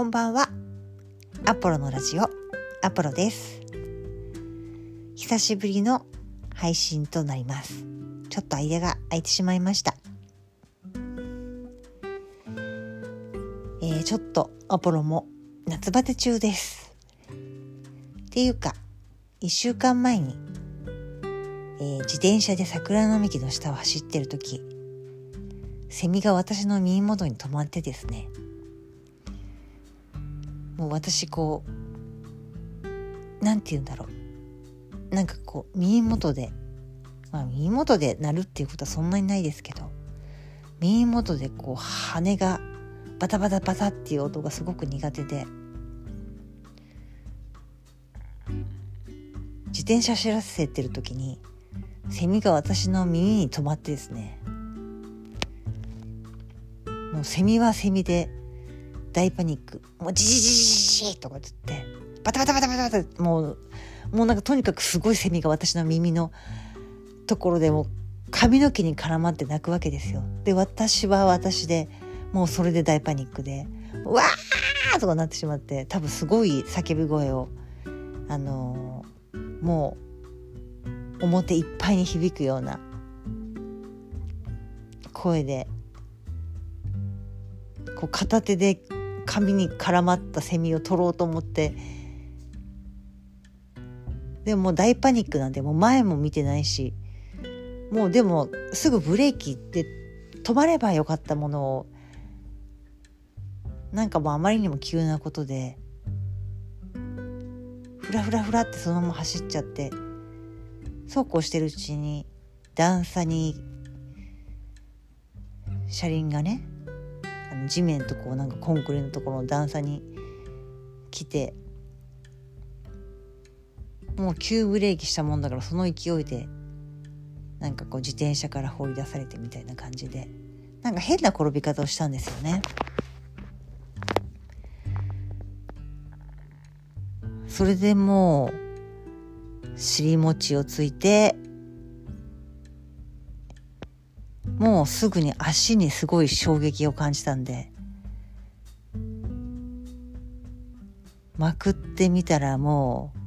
こんばんは。アポロのラジオ、アポロです。久しぶりの配信となります。ちょっと間が空いてしまいました。えー、ちょっとアポロも夏バテ中です。っていうか、一週間前に、えー自転車で桜並木の下を走ってる時セミが私の耳元に止まってですねもう私こうなんて言うんだろう。なんかこう耳元でまあ耳元で鳴るっていうことはそんなにないですけど耳元でこう羽がバタバタバタっていう音がすごく苦手で自転車走らせてる時にセミが私の耳に止まってですねもうセミはセミで大パニック。もうジジジジジとか言って。バタバタバタバタバタ。もうもうなんかとにかくすごいセミが私の耳のところでも髪の毛に絡まって鳴くわけですよ。で私は私でもうそれで大パニックでわーとかなってしまって多分すごい叫び声をあのーもう表いっぱいに響くような声でこう片手で髪に絡まったセミを取ろうと思って。でも大パニックなんでもう前も見てないし。もうでもすぐブレーキで止まればよかったものを。なんかもうあまりにも急なことで。フラフラフラってそのまま走っちゃって。そうこうしてるうちに段差に車輪がねの地面とこうなんかコンクリのところの段差に来てもう急ブレーキしたもんだからその勢いでなんかこう自転車から放り出されてみたいな感じでなんか変な転び方をしたんですよね。それでもう尻餅をついてもうすぐに足にすごい衝撃を感じたんでまくってみたらもう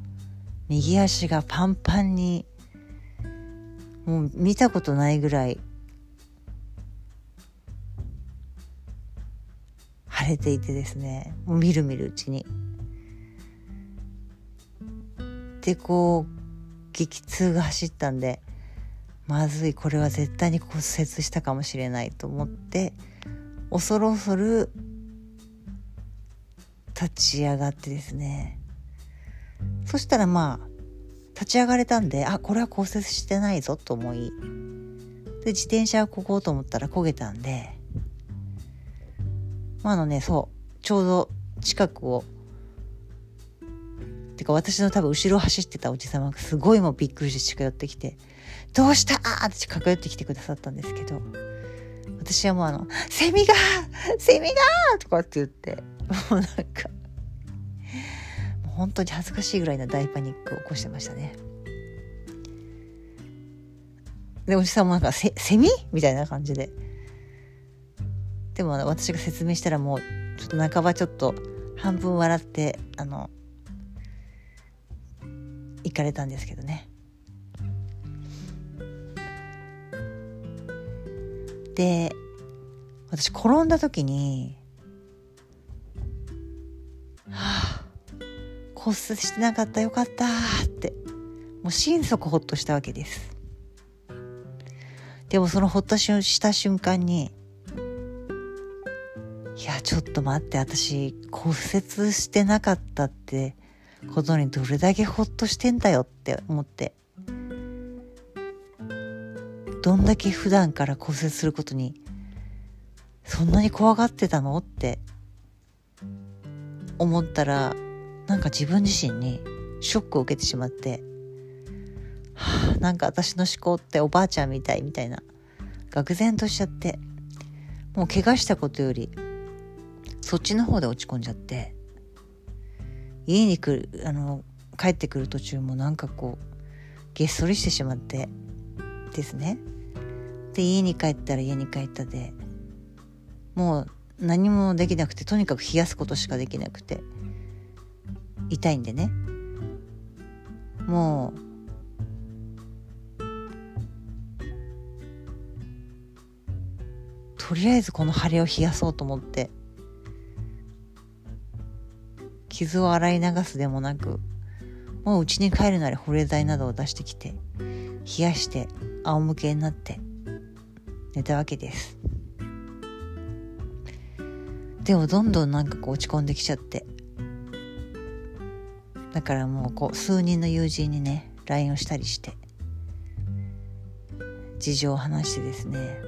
右足がパンパンにもう見たことないぐらい腫れていてですねもうみるみるうちに。でこう激痛が走ったんでまずい。これは絶対に骨折したかもしれないと思って恐る恐る立ち上がってですね。そしたらまあ立ち上がれたんであこれは骨折してないぞと思いで自転車をここうと思ったら焦げたんでまああのねそうちょうど近くをてか私の多分後ろ走ってたおじさまがすごいもうびっくりして近寄ってきて「どうした?」って近寄ってきてくださったんですけど私はもうあの「セミがセミが!」とかって言ってもうなんかもう本当に恥ずかしいぐらいな大パニックを起こしてましたね。でおじさんもなんかセ「セミ?」みたいな感じででも私が説明したらもうちょっと半ばちょっと半分笑ってあの行かれたんですけどね。で私転んだ時に「はあ骨折してなかったよかった」ってもう心底ほっとしたわけです。でもそのほっとした瞬間に「いやちょっと待って私骨折してなかったって」ことにどれだけほっとしてんだよって思ってどんだけ普段から骨折することにそんなに怖がってたの？って思ったらなんか自分自身にショックを受けてしまって、はあ、なんか私の思考っておばあちゃんみたいみたいな愕然としちゃってもう怪我したことよりそっちの方で落ち込んじゃって家に来るあの帰ってくる途中もなんかこうげっそりしてしまってですね。で家に帰ったら家に帰ったで。もう何もできなくてとにかく冷やすことしかできなくて。痛いんでね。もうとりあえずこの腫れを冷やそうと思って。傷を洗い流すでもなくもう家に帰るなり保冷剤などを出してきて冷やして。仰向けになって寝たわけです。でもどんどんなんかこう落ち込んできちゃって。だからもうこう数人の友人にね LINE をしたりして。事情を話してですね。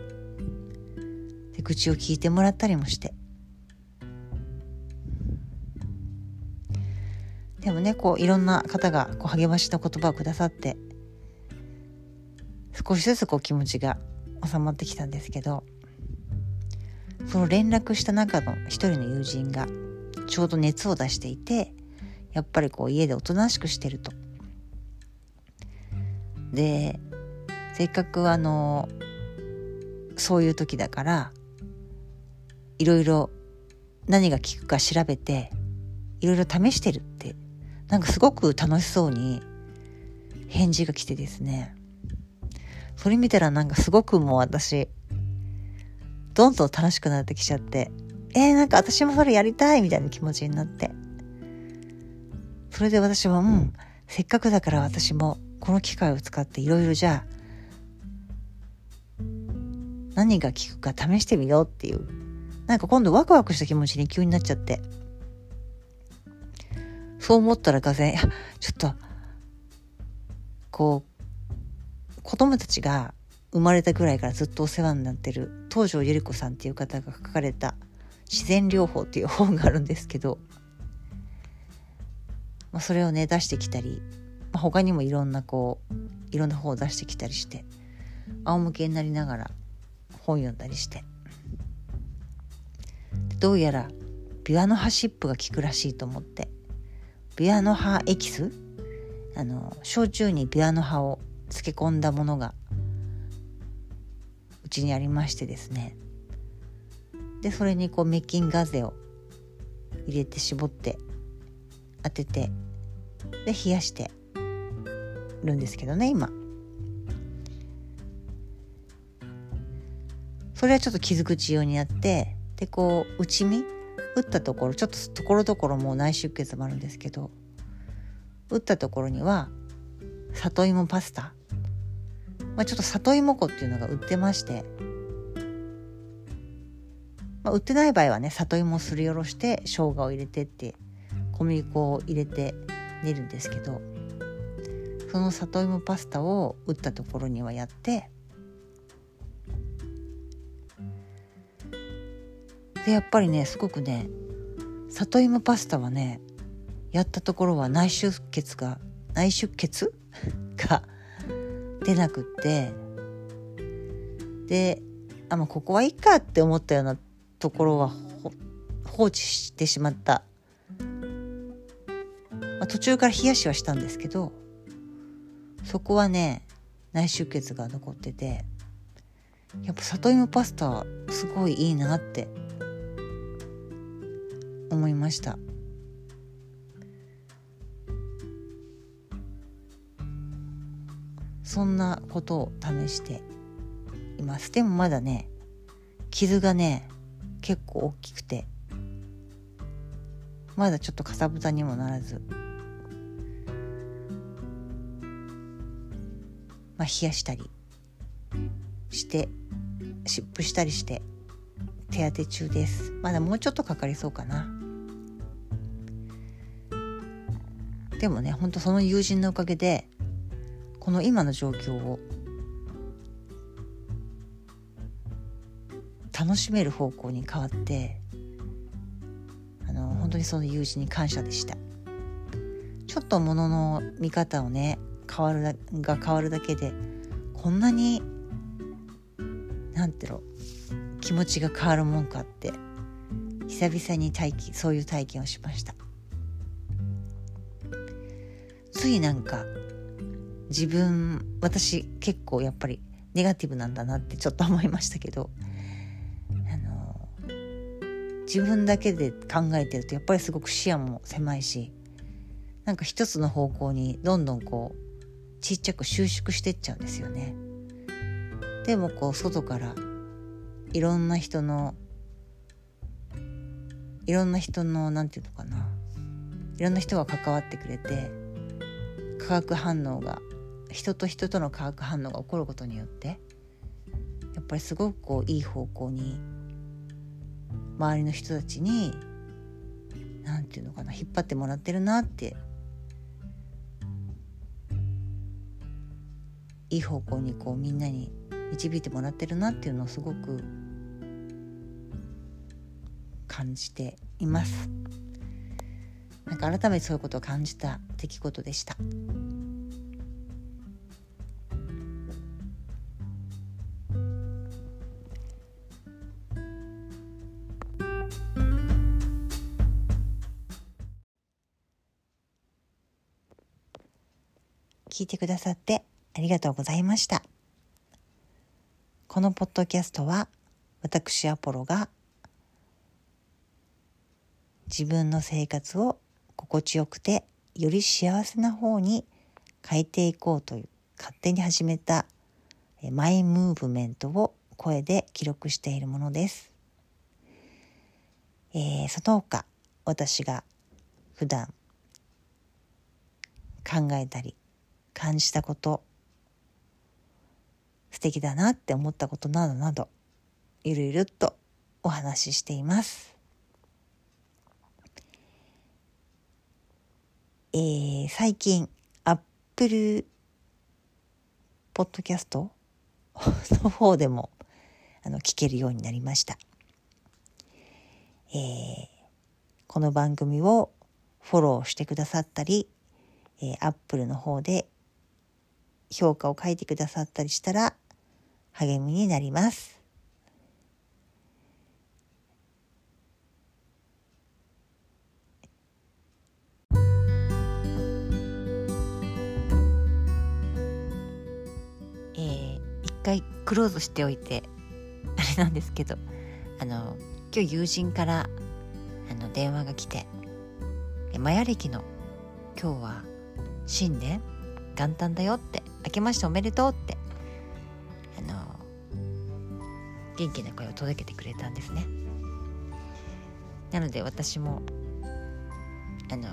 で愚痴を聞いてもらったりもして。でもねこういろんな方がこう励ましの言葉をくださって少しずつこう気持ちが収まってきたんですけどその連絡した中の一人の友人がちょうど熱を出していてやっぱりこう家でおとなしくしてると。でせっかくあのそういう時だからいろいろ何が効くか調べていろいろ試してるってなんかすごく楽しそうに返事が来てですねそれ見たらなんかすごくもう私どんどん楽しくなってきちゃってえー、なんか私もそれやりたいみたいな気持ちになって。それで私はうんせっかくだから私もこの機会を使っていろいろじゃあ何が効くか試してみようっていう。なんか今度ワクワクした気持ちに急になっちゃって。そう思ったらがぜちょっとこう子供たちが生まれたぐらいからずっとお世話になってる東條百合子さんっていう方が書かれた「自然療法」っていう本があるんですけど、まあ、それをね出してきたり、まあ、他にもいろんなこういろんな本を出してきたりして仰向けになりながら本読んだりして。どうやらビワの葉湿布が効くらしいと思ってビワの葉エキス？あの焼酎にビワの葉を漬け込んだものがうちにありましてですね。でそれにこう滅菌ガゼを入れて絞って当ててで冷やしてるんですけどね今。それはちょっと傷口用にやってでこう内身？打ったところちょっとところどころもう内出血もあるんですけど打ったところには里芋パスタまあ、ちょっと里芋粉っていうのが売ってまして、まあ、売ってない場合はね里芋すりおろして生姜を入れてって小麦粉を入れて練るんですけど。その里芋パスタを打ったところにはやって。でやっぱりねすごくね里芋パスタはねやったところは内出血が内出血？が出なくってであもうここはいいかって思ったようなところは放置してしまった、まあ、途中から冷やしはしたんですけどそこはね内出血が残っててやっぱ里芋パスタすごいいいなって思いました。そんなことを試しています。でもまだね傷がね結構大きくてまだちょっとかさぶたにもならずまあ冷やしたりして湿布したりして手当て中です。まだもうちょっとかかりそうかな。でもねほんとその友人のおかげでこの今の状況を楽しめる方向に変わってあの本当にその友人に感謝でした。ちょっとものの見方をね変わるだが変わるだけでこんなになんてろ気持ちが変わるもんかって久々に体験そういう体験をしました。ついなんか自分私結構やっぱりネガティブなんだなってちょっと思いましたけどあの自分だけで考えてるとやっぱりすごく視野も狭いしなんか一つの方向にどんどんこうちっちゃく収縮してっちゃうんですよね。でもこう外からいろんな人のいろんな人の何て言うのかないろんな人が関わってくれて化学反応が人と人との化学反応が起こることによってやっぱりすごくこういい方向に周りの人たちに何て言うのかな引っ張ってもらってるなっていい方向にこうみんなに導いてもらってるなっていうのをすごく感じています。なんか改めてそういうことを感じた出来事でした。聞いてくださってありがとうございました。このポッドキャストは私アポロが自分の生活を心地よくてより幸せな方に変えていこうという勝手に始めたマイムーブメントを声で記録しているものです。えー、その他私が普段考えたり感じたこと素敵だなって思ったことなどなどゆるゆるっとお話ししています。えー、最近アップルポッドキャストの方でもあの聞けるようになりました。えー、この番組をフォローしてくださったり、えー、アップルの方で評価を書いてくださったりしたら励みになります。えー、一回クローズしておいてあれなんですけどあの今日友人からあの電話が来てマヤ歴の今日は新年元旦だよって明けましておめでとうってあの元気な声を届けてくれたんですね。なので私もあの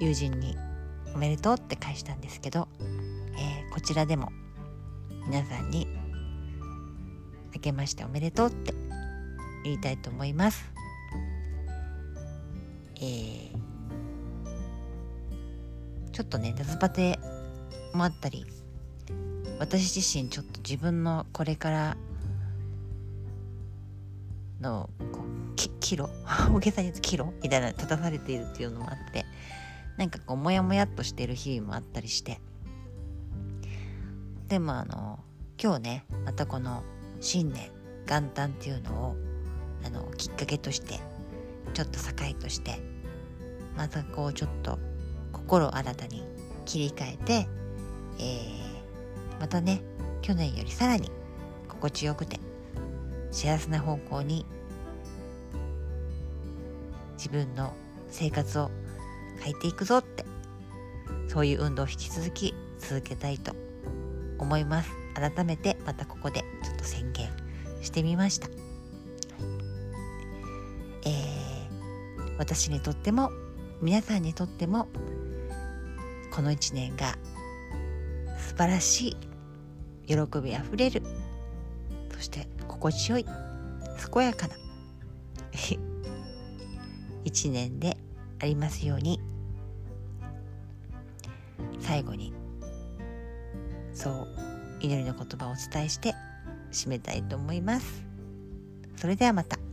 友人に「おめでとう」って返したんですけど、えー、こちらでも皆さんに「明けましておめでとう」って言いたいと思います。えー、ちょっとね夏バテもあったり私自身ちょっと自分のこれからのこうキキロ 大げさに言うとキロみたいな立たされているっていうのもあってなんかこうモヤモヤっとしてる日々もあったりして。でもあの今日ねまたこの新年元旦っていうのをあのきっかけとしてちょっと境としてまたこうちょっと心を新たに切り替えてえー、またね去年よりさらに心地よくて幸せな方向に自分の生活を変えていくぞってそういう運動を引き続き続けたいと思います。改めてまたここでちょっと宣言してみました、えー、私にとっても皆さんにとってもこの1年が素晴らしい喜びあふれる。そして心地よい健やかな 一年でありますように。最後にそう祈りの言葉をお伝えして締めたいと思います。それではまた。